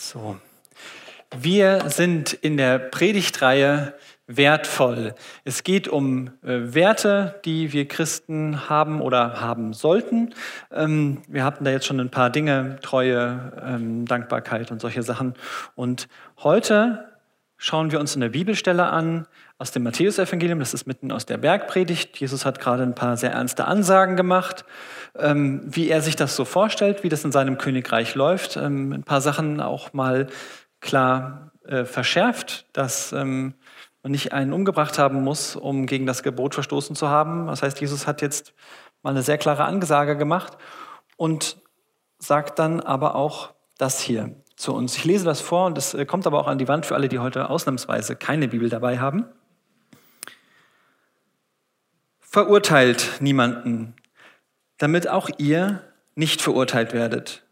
So. Wir sind in der Predigtreihe wertvoll. Es geht um äh, Werte, die wir Christen haben oder haben sollten. Ähm, wir hatten da jetzt schon ein paar Dinge, Treue, ähm, Dankbarkeit und solche Sachen. Und heute schauen wir uns eine Bibelstelle an aus dem Matthäusevangelium. Das ist mitten aus der Bergpredigt. Jesus hat gerade ein paar sehr ernste Ansagen gemacht, ähm, wie er sich das so vorstellt, wie das in seinem Königreich läuft. Ähm, ein paar Sachen auch mal klar äh, verschärft, dass ähm, man nicht einen umgebracht haben muss, um gegen das Gebot verstoßen zu haben. Das heißt, Jesus hat jetzt mal eine sehr klare Angesage gemacht und sagt dann aber auch das hier zu uns. Ich lese das vor und es äh, kommt aber auch an die Wand für alle, die heute ausnahmsweise keine Bibel dabei haben. Verurteilt niemanden, damit auch ihr nicht verurteilt werdet.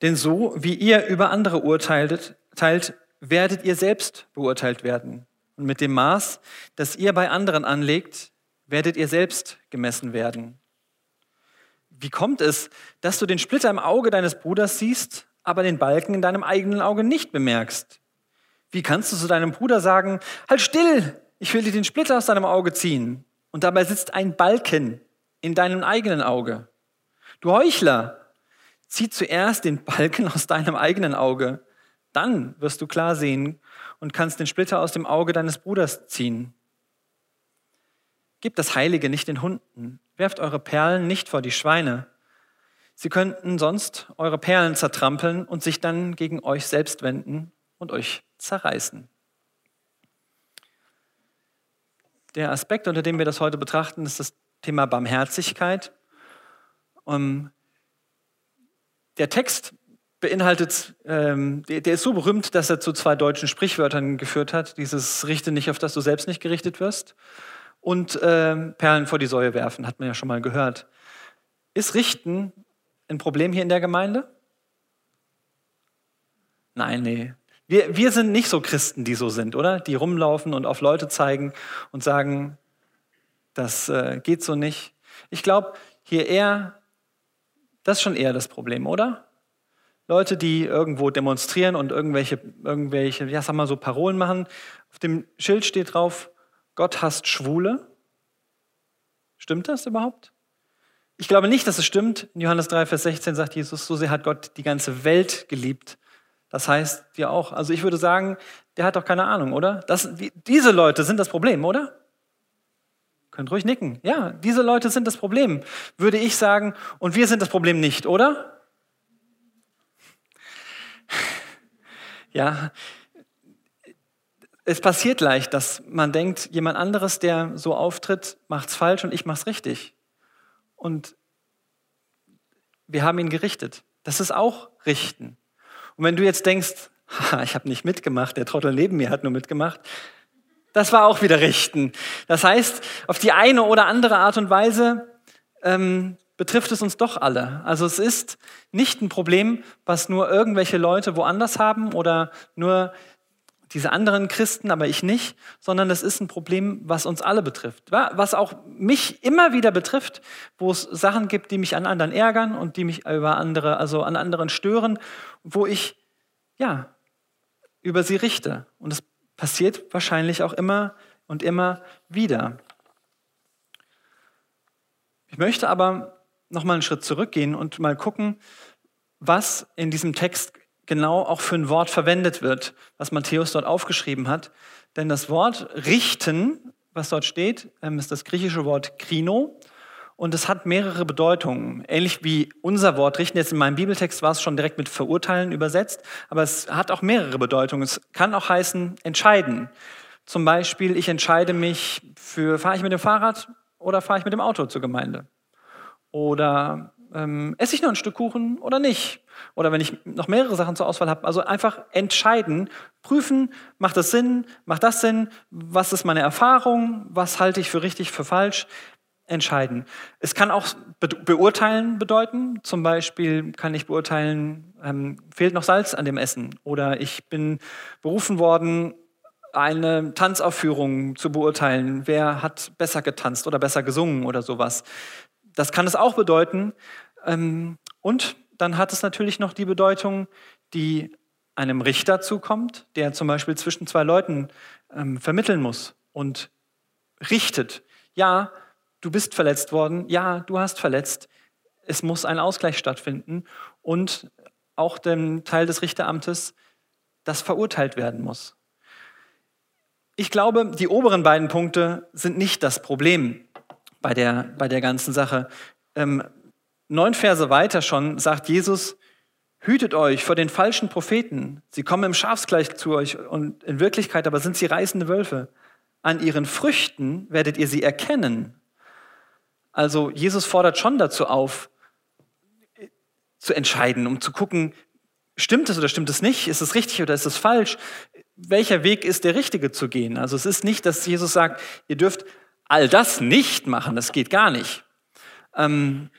Denn so wie ihr über andere urteilt, teilt, werdet ihr selbst beurteilt werden. Und mit dem Maß, das ihr bei anderen anlegt, werdet ihr selbst gemessen werden. Wie kommt es, dass du den Splitter im Auge deines Bruders siehst aber den Balken in deinem eigenen Auge nicht bemerkst? Wie kannst du zu deinem Bruder sagen, halt still, ich will dir den Splitter aus deinem Auge ziehen, und dabei sitzt ein Balken in deinem eigenen Auge? Du Heuchler, zieh zuerst den Balken aus deinem eigenen Auge, dann wirst du klar sehen und kannst den Splitter aus dem Auge deines Bruders ziehen. Gebt das Heilige nicht den Hunden, werft eure Perlen nicht vor die Schweine, Sie könnten sonst eure Perlen zertrampeln und sich dann gegen euch selbst wenden und euch zerreißen. Der Aspekt, unter dem wir das heute betrachten, ist das Thema Barmherzigkeit. Um, ähm, der Text beinhaltet, ähm, der, der, ist so berühmt, dass er zu zwei deutschen Sprichwörtern geführt hat. Dieses Richte nicht, auf das du selbst nicht gerichtet wirst. Und ähm, Perlen vor die Säue werfen, hat man ja schon mal gehört. Ist Richten ein Problem hier in der Gemeinde? Nein, nee. Wir, wir sind nicht so Christen, die so sind, oder? Die rumlaufen und auf Leute zeigen und sagen, das äh, geht so nicht. Ich glaube, hier eher, das ist schon eher das Problem, oder? Leute, die irgendwo demonstrieren und irgendwelche, irgendwelche, ja, sag mal so Parolen machen. Auf dem Schild steht drauf, Gott hasst Schwule. Stimmt das überhaupt? Ich glaube nicht, dass es stimmt. In Johannes 3, Vers 16 sagt Jesus, so sehr hat Gott die ganze Welt geliebt. Das heißt, dir auch. Also ich würde sagen, der hat doch keine Ahnung, oder? Das, die, diese Leute sind das Problem, oder? Könnt ruhig nicken. Ja, diese Leute sind das Problem, würde ich sagen. Und wir sind das Problem nicht, oder? Ja, es passiert leicht, dass man denkt, jemand anderes, der so auftritt, macht's falsch und ich mach's richtig und wir haben ihn gerichtet. Das ist auch richten. Und wenn du jetzt denkst, ich habe nicht mitgemacht, der Trottel neben mir hat nur mitgemacht, das war auch wieder richten. Das heißt, auf die eine oder andere Art und Weise ähm, betrifft es uns doch alle. Also es ist nicht ein Problem, was nur irgendwelche Leute woanders haben oder nur diese anderen Christen, aber ich nicht, sondern es ist ein Problem, was uns alle betrifft, was auch mich immer wieder betrifft, wo es Sachen gibt, die mich an anderen ärgern und die mich über andere, also an anderen stören, wo ich ja über sie richte. Und es passiert wahrscheinlich auch immer und immer wieder. Ich möchte aber noch mal einen Schritt zurückgehen und mal gucken, was in diesem Text genau auch für ein Wort verwendet wird, was Matthäus dort aufgeschrieben hat. Denn das Wort richten, was dort steht, ähm, ist das griechische Wort krino. Und es hat mehrere Bedeutungen. Ähnlich wie unser Wort richten. Jetzt in meinem Bibeltext war es schon direkt mit verurteilen übersetzt. Aber es hat auch mehrere Bedeutungen. Es kann auch heißen entscheiden. Zum Beispiel, ich entscheide mich für, fahre ich mit dem Fahrrad oder fahre ich mit dem Auto zur Gemeinde? Oder ähm, esse ich noch ein Stück Kuchen oder nicht? Oder wenn ich noch mehrere Sachen zur Auswahl habe, also einfach entscheiden, prüfen, macht das Sinn, macht das Sinn, was ist meine Erfahrung, was halte ich für richtig, für falsch, entscheiden. Es kann auch be beurteilen bedeuten, zum Beispiel kann ich beurteilen, ähm, fehlt noch Salz an dem Essen oder ich bin berufen worden, eine Tanzaufführung zu beurteilen, wer hat besser getanzt oder besser gesungen oder sowas. Das kann es auch bedeuten. Ähm, und dann hat es natürlich noch die Bedeutung, die einem Richter zukommt, der zum Beispiel zwischen zwei Leuten ähm, vermitteln muss und richtet. Ja, du bist verletzt worden. Ja, du hast verletzt. Es muss ein Ausgleich stattfinden und auch dem Teil des Richteramtes, das verurteilt werden muss. Ich glaube, die oberen beiden Punkte sind nicht das Problem bei der, bei der ganzen Sache. Ähm, neun Verse weiter schon sagt Jesus, hütet euch vor den falschen Propheten. Sie kommen im Schafsgleich zu euch und in Wirklichkeit aber sind sie reißende Wölfe. An ihren Früchten werdet ihr sie erkennen. Also Jesus fordert schon dazu auf, zu entscheiden, um zu gucken, stimmt es oder stimmt es nicht? Ist es richtig oder ist es falsch? Welcher Weg ist der richtige zu gehen? Also es ist nicht, dass Jesus sagt, ihr dürft all das nicht machen, das geht gar nicht. Ähm,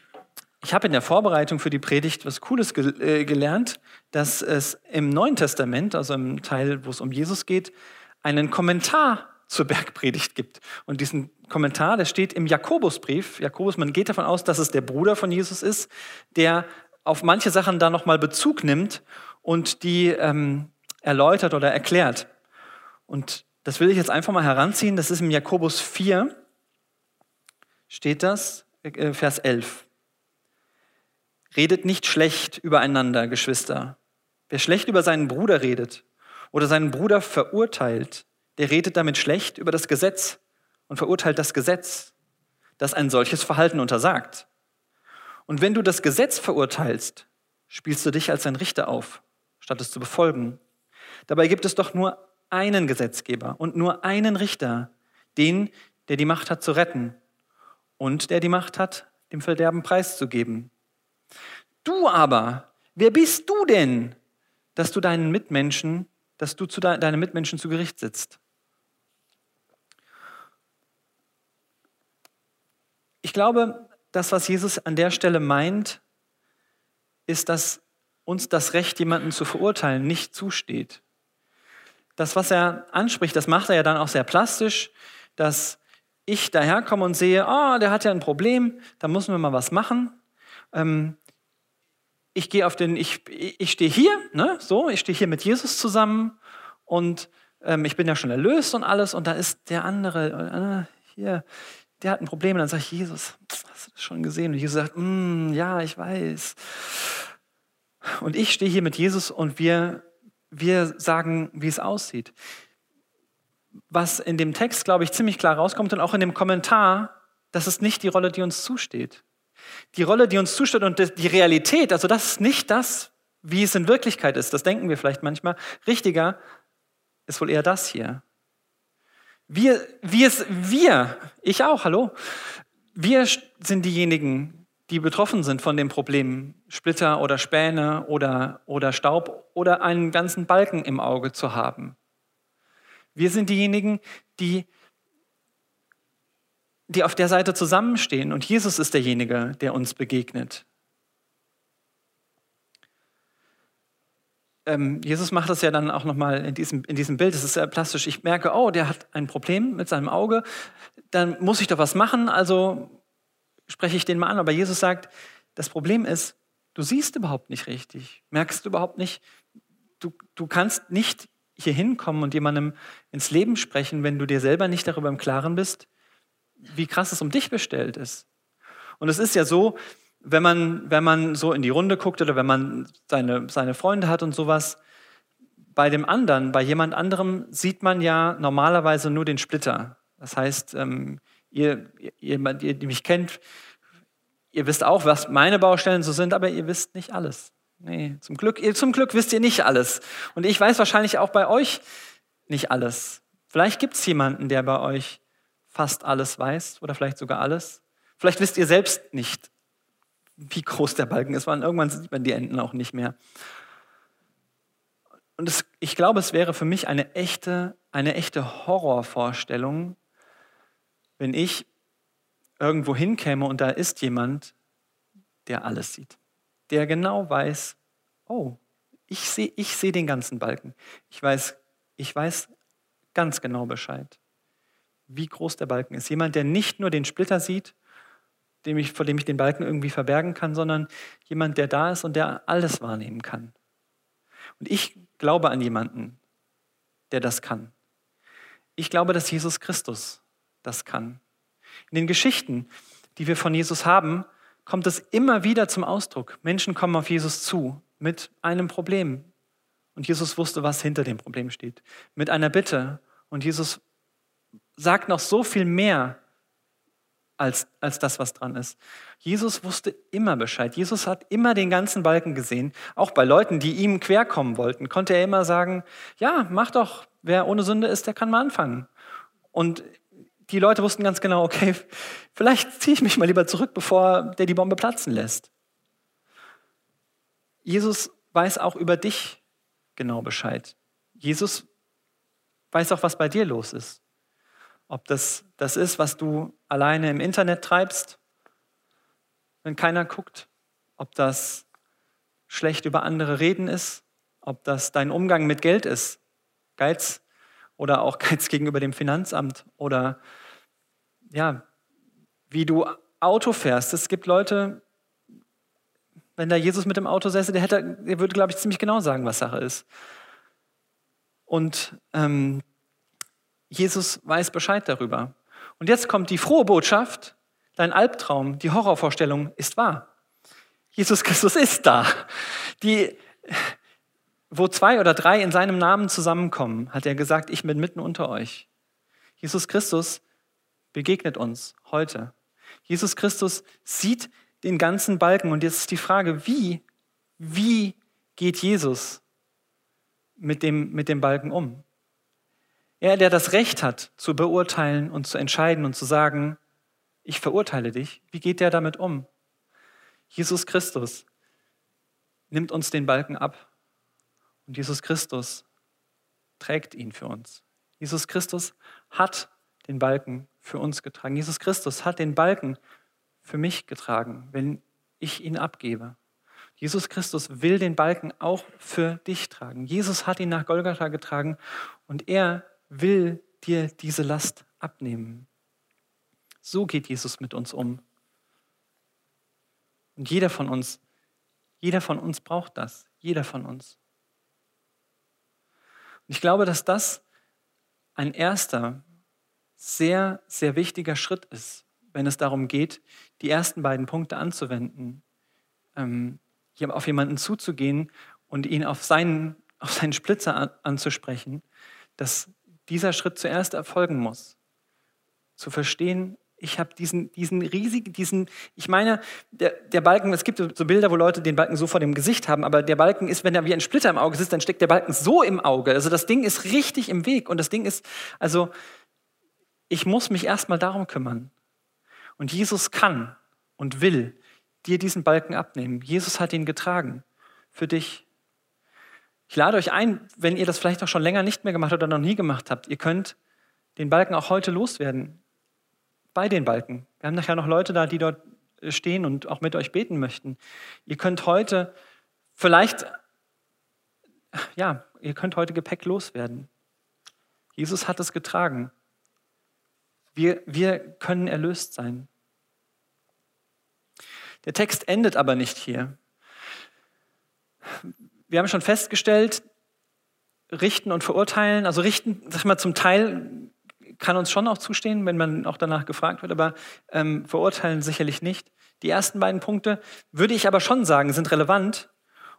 ich habe in der Vorbereitung für die Predigt was Cooles ge äh, gelernt, dass es im Neuen Testament, also im Teil, wo es um Jesus geht, einen Kommentar zur Bergpredigt gibt. Und diesen Kommentar, der steht im Jakobusbrief. Jakobus, man geht davon aus, dass es der Bruder von Jesus ist, der auf manche Sachen da nochmal Bezug nimmt und die ähm, erläutert oder erklärt. Und das will ich jetzt einfach mal heranziehen. Das ist im Jakobus 4, steht das, äh, Vers 11. Redet nicht schlecht übereinander, Geschwister. Wer schlecht über seinen Bruder redet oder seinen Bruder verurteilt, der redet damit schlecht über das Gesetz und verurteilt das Gesetz, das ein solches Verhalten untersagt. Und wenn du das Gesetz verurteilst, spielst du dich als ein Richter auf, statt es zu befolgen. Dabei gibt es doch nur einen Gesetzgeber und nur einen Richter, den, der die Macht hat zu retten und der die Macht hat, dem Verderben preiszugeben. Du aber, wer bist du denn, dass du deinen Mitmenschen, dass du zu de deinen Mitmenschen zu Gericht sitzt? Ich glaube, das, was Jesus an der Stelle meint, ist, dass uns das Recht, jemanden zu verurteilen, nicht zusteht. Das, was er anspricht, das macht er ja dann auch sehr plastisch, dass ich daherkomme und sehe, oh, der hat ja ein Problem, da müssen wir mal was machen. Ähm, ich gehe auf den, ich, ich stehe hier, ne, so, ich stehe hier mit Jesus zusammen und ähm, ich bin ja schon erlöst und alles und da ist der andere, äh, hier, der hat ein Problem. Und dann sage ich, Jesus, hast du das schon gesehen? Und Jesus sagt, mm, ja, ich weiß. Und ich stehe hier mit Jesus und wir, wir sagen, wie es aussieht. Was in dem Text, glaube ich, ziemlich klar rauskommt und auch in dem Kommentar, das ist nicht die Rolle, die uns zusteht. Die Rolle, die uns zusteht und die Realität, also das ist nicht das, wie es in Wirklichkeit ist. Das denken wir vielleicht manchmal. Richtiger ist wohl eher das hier. Wir, wir, wir, ich auch, hallo. Wir sind diejenigen, die betroffen sind von dem Problem, Splitter oder Späne oder, oder Staub oder einen ganzen Balken im Auge zu haben. Wir sind diejenigen, die, die auf der Seite zusammenstehen und Jesus ist derjenige, der uns begegnet. ähm, Jesus macht das ja dann auch nochmal in diesem, in diesem Bild, das ist sehr plastisch. Ich merke, oh, der hat ein Problem mit seinem Auge, dann muss ich doch was machen, also spreche ich den mal an. Aber Jesus sagt, das Problem ist, du siehst überhaupt nicht richtig, merkst du überhaupt nicht, du, du kannst nicht hier hinkommen und jemandem ins Leben sprechen, wenn du dir selber nicht darüber im Klaren bist, wie krass es um dich bestellt ist. Und es ist ja so, wenn man, wenn man so in die Runde guckt oder wenn man seine, seine Freunde hat und sowas, bei dem anderen, bei jemand anderem sieht man ja normalerweise nur den Splitter. Das heißt, ähm, ihr, ihr, ihr, die mich kennt, ihr wisst auch, was meine Baustellen so sind, aber ihr wisst nicht alles. Nee, zum Glück, ihr, zum Glück wisst ihr nicht alles. Und ich weiß wahrscheinlich auch bei euch nicht alles. Vielleicht gibt es jemanden, der bei euch fast alles weiß oder vielleicht sogar alles. Vielleicht wisst ihr selbst nicht wie groß der Balken ist, weil irgendwann sieht man die Enden auch nicht mehr. Und es, ich glaube, es wäre für mich eine echte, eine echte Horrorvorstellung, wenn ich irgendwo hinkäme und da ist jemand, der alles sieht, der genau weiß, oh, ich sehe ich seh den ganzen Balken. Ich weiß, ich weiß ganz genau Bescheid, wie groß der Balken ist. Jemand, der nicht nur den Splitter sieht, dem ich, vor dem ich den Balken irgendwie verbergen kann, sondern jemand, der da ist und der alles wahrnehmen kann. Und ich glaube an jemanden, der das kann. Ich glaube, dass Jesus Christus das kann. In den Geschichten, die wir von Jesus haben, kommt es immer wieder zum Ausdruck. Menschen kommen auf Jesus zu mit einem Problem. Und Jesus wusste, was hinter dem Problem steht. Mit einer Bitte. Und Jesus sagt noch so viel mehr als, als das, was dran ist. Jesus wusste immer Bescheid. Jesus hat immer den ganzen Balken gesehen. Auch bei Leuten, die ihm querkommen wollten, konnte er immer sagen, ja, mach doch, wer ohne Sünde ist, der kann mal anfangen. Und die Leute wussten ganz genau, okay, vielleicht ziehe ich mich mal lieber zurück, bevor der die Bombe platzen lässt. Jesus weiß auch über dich genau Bescheid. Jesus weiß auch, was bei dir los ist. Ob das das ist, was du alleine im Internet treibst, wenn keiner guckt. Ob das schlecht über andere reden ist. Ob das dein Umgang mit Geld ist. Geiz oder auch Geiz gegenüber dem Finanzamt oder ja, wie du Auto fährst. Es gibt Leute, wenn da Jesus mit dem Auto säße, der, hätte, der würde, glaube ich, ziemlich genau sagen, was Sache ist. Und ähm, Jesus weiß Bescheid darüber. Und jetzt kommt die frohe Botschaft, dein Albtraum, die Horrorvorstellung ist wahr. Jesus Christus ist da. Die, wo zwei oder drei in seinem Namen zusammenkommen, hat er gesagt, ich bin mitten unter euch. Jesus Christus begegnet uns heute. Jesus Christus sieht den ganzen Balken und jetzt ist die Frage, wie, wie geht Jesus mit dem, mit dem Balken um? Er, der das Recht hat, zu beurteilen und zu entscheiden und zu sagen, ich verurteile dich, wie geht der damit um? Jesus Christus nimmt uns den Balken ab und Jesus Christus trägt ihn für uns. Jesus Christus hat den Balken für uns getragen. Jesus Christus hat den Balken für mich getragen, wenn ich ihn abgebe. Jesus Christus will den Balken auch für dich tragen. Jesus hat ihn nach Golgatha getragen und er will dir diese Last abnehmen. So geht Jesus mit uns um. Und jeder von uns, jeder von uns braucht das. Jeder von uns. Und ich glaube, dass das ein erster, sehr, sehr wichtiger Schritt ist, wenn es darum geht, die ersten beiden Punkte anzuwenden, ähm, auf jemanden zuzugehen und ihn auf seinen, auf seinen Splitzer anzusprechen, dass dieser Schritt zuerst erfolgen muss. Zu verstehen, ich habe diesen, diesen riesigen, diesen, ich meine, der, der Balken, es gibt so Bilder, wo Leute den Balken so vor dem Gesicht haben, aber der Balken ist, wenn er wie ein Splitter im Auge sitzt, dann steckt der Balken so im Auge. Also das Ding ist richtig im Weg und das Ding ist, also ich muss mich erstmal darum kümmern. Und Jesus kann und will dir diesen Balken abnehmen. Jesus hat ihn getragen für dich. Ich lade euch ein, wenn ihr das vielleicht auch schon länger nicht mehr gemacht oder noch nie gemacht habt, ihr könnt den Balken auch heute loswerden. Bei den Balken. Wir haben nachher noch Leute da, die dort stehen und auch mit euch beten möchten. Ihr könnt heute vielleicht, ja, ihr könnt heute Gepäck loswerden. Jesus hat es getragen. Wir, wir können erlöst sein. Der Text endet aber nicht hier wir haben schon festgestellt, richten und verurteilen, also richten, sag ich mal, zum Teil kann uns schon auch zustehen, wenn man auch danach gefragt wird, aber ähm, verurteilen sicherlich nicht. Die ersten beiden Punkte würde ich aber schon sagen, sind relevant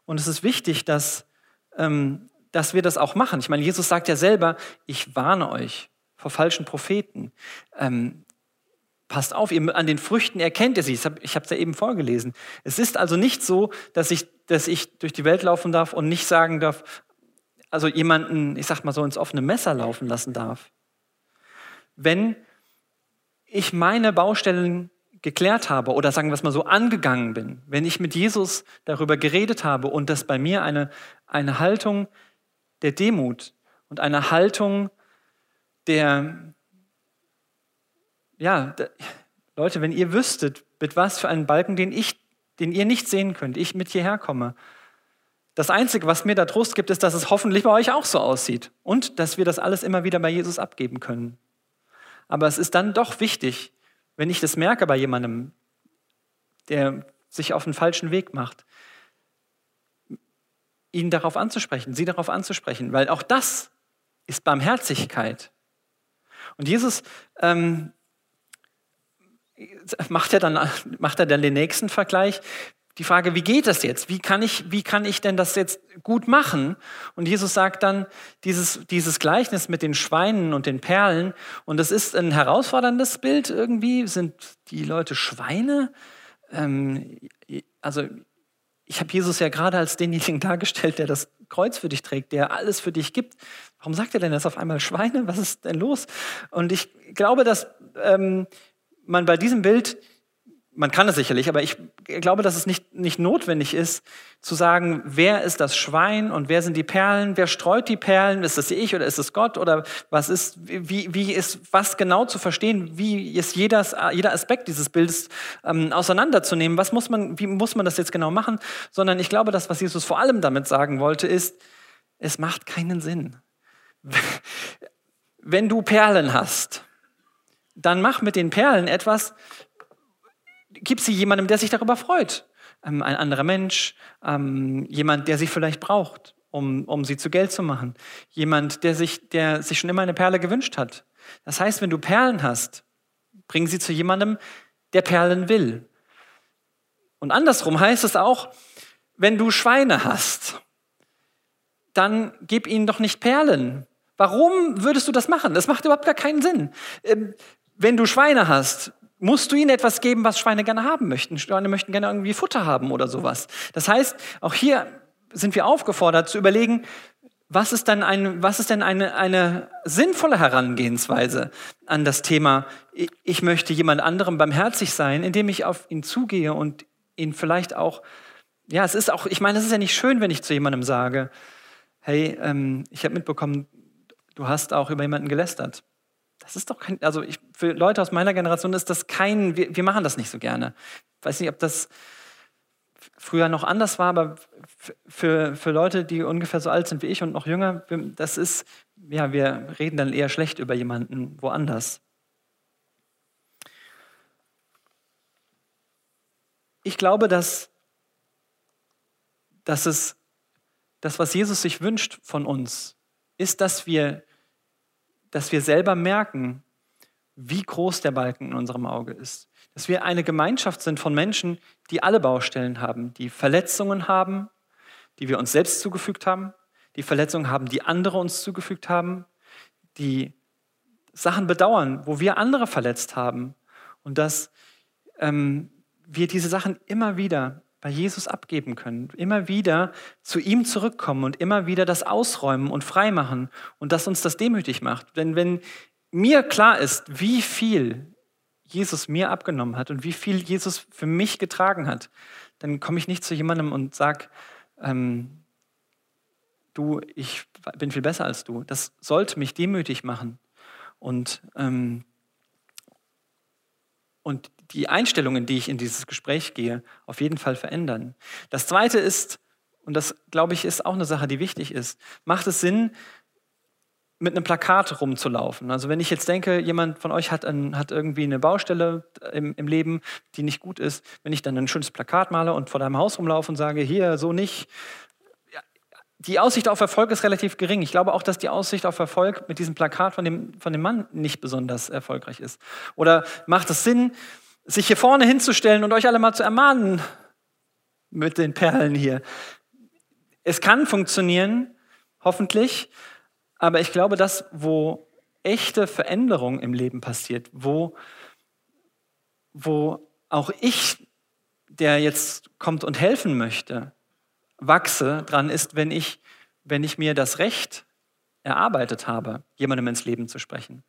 und es ist wichtig, dass, ähm, dass wir das auch machen. Ich meine, Jesus sagt ja selber, ich warne euch vor falschen Propheten. Ähm, passt auf, ihr, an den Früchten erkennt ihr sie. Ich habe es ja eben vorgelesen. Es ist also nicht so, dass ich, dass ich durch die Welt laufen darf und nicht sagen darf, also jemanden, ich sag mal so, ins offene Messer laufen lassen darf. Wenn ich meine Baustellen geklärt habe oder sagen wir es mal so angegangen bin, wenn ich mit Jesus darüber geredet habe und das bei mir eine, eine Haltung der Demut und eine Haltung der, ja, da, Leute, wenn ihr wüsstet, mit was für einen Balken, den ich, den ihr nicht sehen könnt, ich mit hierher komme. Das Einzige, was mir da Trost gibt, ist, dass es hoffentlich bei euch auch so aussieht und dass wir das alles immer wieder bei Jesus abgeben können. Aber es ist dann doch wichtig, wenn ich das merke bei jemandem, der sich auf den falschen Weg macht, ihn darauf anzusprechen, sie darauf anzusprechen, weil auch das ist Barmherzigkeit. Und Jesus ähm, macht er dann, macht er dann den nächsten Vergleich. Die Frage, wie geht das jetzt? Wie kann ich, wie kann ich denn das jetzt gut machen? Und Jesus sagt dann dieses, dieses Gleichnis mit den Schweinen und den Perlen. Und das ist ein herausforderndes Bild irgendwie. Sind die Leute Schweine? Ähm, also ich habe Jesus ja gerade als denjenigen dargestellt, der das Kreuz für dich trägt, der alles für dich gibt. Warum sagt er denn jetzt auf einmal Schweine? Was ist denn los? Und ich glaube, dass ähm, man bei diesem Bild man kann es sicherlich, aber ich glaube, dass es nicht, nicht notwendig ist, zu sagen, wer ist das Schwein und wer sind die Perlen, wer streut die Perlen, ist es ich oder ist es Gott? Oder was ist, wie, wie ist was genau zu verstehen, wie ist jeder, jeder Aspekt dieses Bildes ähm, auseinanderzunehmen, was muss man, wie muss man das jetzt genau machen, sondern ich glaube, das, was Jesus vor allem damit sagen wollte, ist, es macht keinen Sinn. Wenn du Perlen hast, dann mach mit den Perlen etwas, gib sie jemandem, der sich darüber freut. Ähm, ein anderer Mensch, ähm, jemand, der sie vielleicht braucht, um, um sie zu Geld zu machen. Jemand, der sich, der sich schon immer eine Perle gewünscht hat. Das heißt, wenn du Perlen hast, bring sie zu jemandem, der Perlen will. Und andersrum heißt es auch, wenn du Schweine hast, dann gib ihnen doch nicht Perlen. Warum würdest du das machen? Das macht überhaupt gar keinen Sinn. Ähm, wenn du Schweine hast, musst du ihnen etwas geben, was Schweine gerne haben möchten. Schweine möchten gerne irgendwie Futter haben oder sowas. Das heißt, auch hier sind wir aufgefordert zu überlegen, was ist, dann ein, was ist denn eine, eine sinnvolle Herangehensweise an das Thema, ich möchte jemand anderem barmherzig sein, indem ich auf ihn zugehe und ihn vielleicht auch, ja, es ist auch, ich meine, es ist ja nicht schön, wenn ich zu jemandem sage, hey, ähm, ich habe mitbekommen, du hast auch über jemanden gelästert. Das ist doch kein, also ich, für Leute aus meiner Generation ist das kein, wir, wir machen das nicht so gerne. Ich weiß nicht, ob das früher noch anders war, aber für, für Leute, die ungefähr so alt sind wie ich und noch jünger, das ist, ja, wir reden dann eher schlecht über jemanden woanders. Ich glaube, dass, dass es das, was Jesus sich wünscht von uns, ist, dass wir dass wir selber merken, wie groß der Balken in unserem Auge ist. Dass wir eine Gemeinschaft sind von Menschen, die alle Baustellen haben, die Verletzungen haben, die wir uns selbst zugefügt haben, die Verletzungen haben, die andere uns zugefügt haben, die Sachen bedauern, wo wir andere verletzt haben. Und dass ähm, wir diese Sachen immer wieder bei Jesus abgeben können, immer wieder zu ihm zurückkommen und immer wieder das ausräumen und freimachen und dass uns das demütig macht. Denn wenn mir klar ist, wie viel Jesus mir abgenommen hat und wie viel Jesus für mich getragen hat, dann komme ich nicht zu jemandem und sage, ähm, du, ich bin viel besser als du. Das sollte mich demütig machen. Und ähm, und die Einstellungen, die ich in dieses Gespräch gehe, auf jeden Fall verändern. Das Zweite ist, und das glaube ich ist auch eine Sache, die wichtig ist, macht es Sinn, mit einem Plakat rumzulaufen. Also wenn ich jetzt denke, jemand von euch hat, ein, hat irgendwie eine Baustelle im, im, Leben, die nicht gut ist, wenn ich dann ein schönes Plakat male und vor deinem Haus rumlaufe und sage, hier, so nicht, die Aussicht auf Erfolg ist relativ gering. Ich glaube auch, dass die Aussicht auf Erfolg mit diesem Plakat von dem, von dem Mann nicht besonders erfolgreich ist. Oder macht es Sinn, sich hier vorne hinzustellen und euch alle mal zu ermahnen mit den Perlen hier? Es kann funktionieren, hoffentlich, aber ich glaube, dass wo echte Veränderung im Leben passiert, wo, wo auch ich, der jetzt kommt und helfen möchte, wachse dran, ist, wenn ich, wenn ich mir das Recht erarbeitet habe, jemandem ins Leben zu sprechen.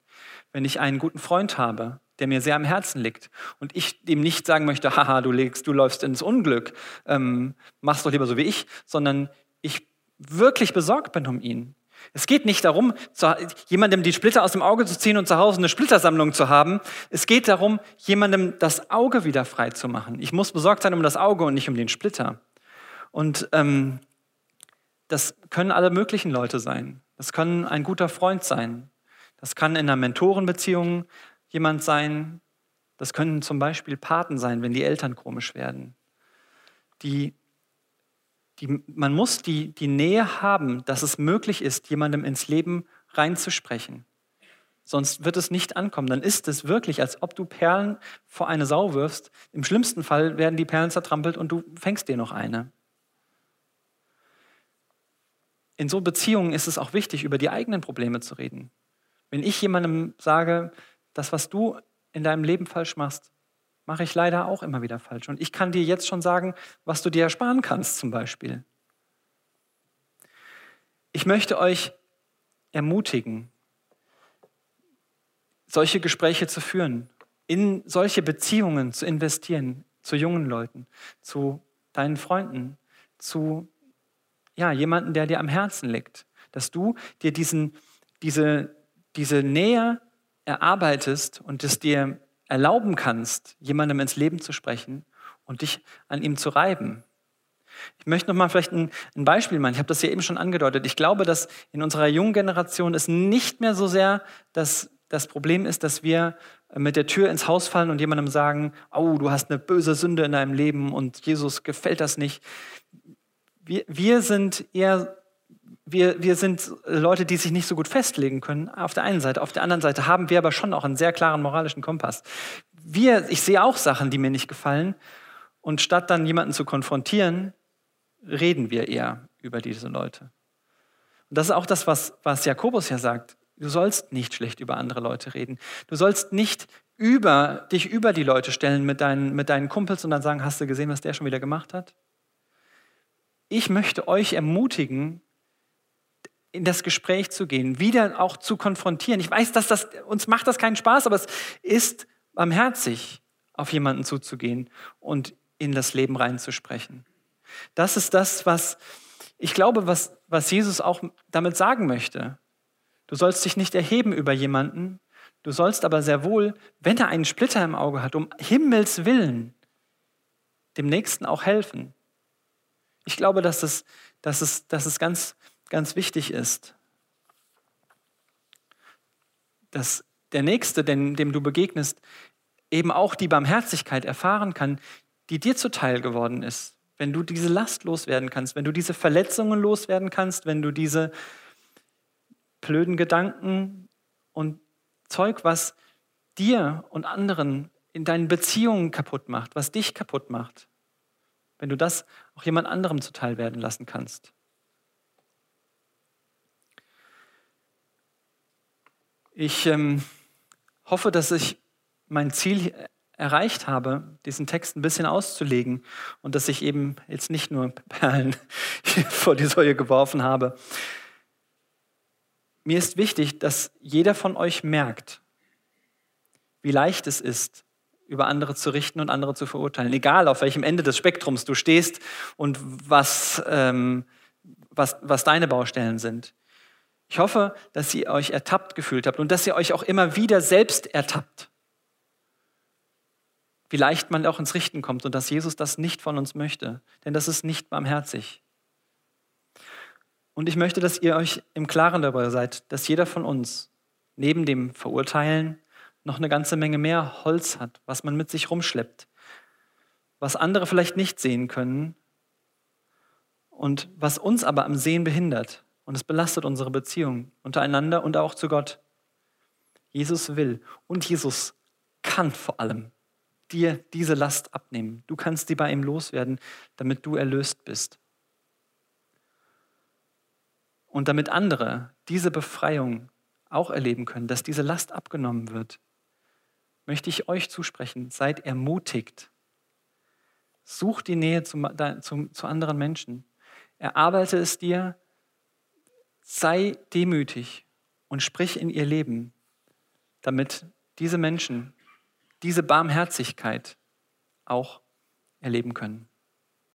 Wenn ich einen guten Freund habe, der mir sehr am Herzen liegt und ich dem nicht sagen möchte, haha, du legst, du läufst ins Unglück, ähm, machst doch lieber so wie ich, sondern ich wirklich besorgt bin um ihn. Es geht nicht darum, zu, jemandem die Splitter aus dem Auge zu ziehen und zu Hause eine Splittersammlung zu haben. Es geht darum, jemandem das Auge wieder frei zu machen. Ich muss besorgt sein um das Auge und nicht um den Splitter. Und ähm, das können alle möglichen Leute sein. Das kann ein guter Freund sein. Das kann in einer Mentorenbeziehung jemand sein. Das können zum Beispiel Paten sein, wenn die Eltern komisch werden. Die, Die, man muss die, die Nähe haben, dass es möglich ist, jemandem ins Leben reinzusprechen. Sonst wird es nicht ankommen. Dann ist es wirklich, als ob du Perlen vor eine Sau wirfst. Im schlimmsten Fall werden die Perlen zertrampelt und du fängst dir noch eine. In so Beziehungen ist es auch wichtig, über die eigenen Probleme zu reden. Wenn ich jemandem sage, das, was du in deinem Leben falsch machst, mache ich leider auch immer wieder falsch. Und ich kann dir jetzt schon sagen, was du dir ersparen kannst zum Beispiel. Ich möchte euch ermutigen, solche Gespräche zu führen, in solche Beziehungen zu investieren, zu jungen Leuten, zu deinen Freunden, zu ja, jemanden, der dir am Herzen liegt, dass du dir diesen, diese, diese Nähe erarbeitest und es dir erlauben kannst, jemandem ins Leben zu sprechen und dich an ihm zu reiben. Ich möchte noch mal vielleicht ein, ein Beispiel machen. Ich habe das ja eben schon angedeutet. Ich glaube, dass in unserer jungen Generation es nicht mehr so sehr das, das Problem ist, dass wir mit der Tür ins Haus fallen und jemandem sagen, oh, du hast eine böse Sünde in deinem Leben und Jesus gefällt das nicht. Wir, wir sind eher wir, wir sind Leute, die sich nicht so gut festlegen können, auf der einen Seite. Auf der anderen Seite haben wir aber schon auch einen sehr klaren moralischen Kompass. Wir, ich sehe auch Sachen, die mir nicht gefallen. Und statt dann jemanden zu konfrontieren, reden wir eher über diese Leute. Und das ist auch das, was, was Jakobus ja sagt. Du sollst nicht schlecht über andere Leute reden. Du sollst nicht über, dich über die Leute stellen mit deinen, mit deinen Kumpels und dann sagen, hast du gesehen, was der schon wieder gemacht hat? Ich möchte euch ermutigen, in das Gespräch zu gehen, wieder auch zu konfrontieren. Ich weiß, dass das uns macht das keinen Spaß, aber es ist barmherzig, auf jemanden zuzugehen und in das Leben reinzusprechen. Das ist das, was ich glaube, was, was Jesus auch damit sagen möchte. Du sollst dich nicht erheben über jemanden, du sollst aber sehr wohl, wenn er einen Splitter im Auge hat, um Himmels willen, dem Nächsten auch helfen. Ich glaube, dass es, dass es, dass es ganz ganz wichtig ist. Dass der Nächste, dem, dem du begegnest, eben auch die Barmherzigkeit erfahren kann, die dir zuteil geworden ist. Wenn du diese Last loswerden kannst, wenn du diese Verletzungen loswerden kannst, wenn du diese blöden Gedanken und Zeug, was dir und anderen in deinen Beziehungen kaputt macht, was dich kaputt macht, wenn du das auch jemand anderem zuteil werden lassen kannst. Ich ähm, hoffe, dass ich mein Ziel erreicht habe, diesen Text ein bisschen auszulegen und dass ich eben jetzt nicht nur Perlen vor die Säule geworfen habe. Mir ist wichtig, dass jeder von euch merkt, wie leicht es ist, über andere zu richten und andere zu verurteilen, egal auf welchem Ende des Spektrums du stehst und was, ähm, was, was deine Baustellen sind. Ich hoffe, dass ihr euch ertappt gefühlt habt und dass ihr euch auch immer wieder selbst ertappt. Wie leicht man auch ins Richten kommt und dass Jesus das nicht von uns möchte, denn das ist nicht barmherzig. Und ich möchte, dass ihr euch im Klaren darüber seid, dass jeder von uns neben dem Verurteilen noch eine ganze Menge mehr Holz hat, was man mit sich rumschleppt, was andere vielleicht nicht sehen können und was uns aber am Sehen behindert. Und es belastet unsere Beziehung untereinander und auch zu Gott. Jesus will und Jesus kann vor allem dir diese Last abnehmen. Du kannst sie bei ihm loswerden, damit du erlöst bist. Und damit andere diese Befreiung auch erleben können, dass diese Last abgenommen wird, möchte ich euch zusprechen, seid ermutigt. Such die Nähe zu, zu, zu anderen Menschen. Erarbeite es dir, sei demütig und sprich in ihr Leben, damit diese Menschen diese Barmherzigkeit auch erleben können.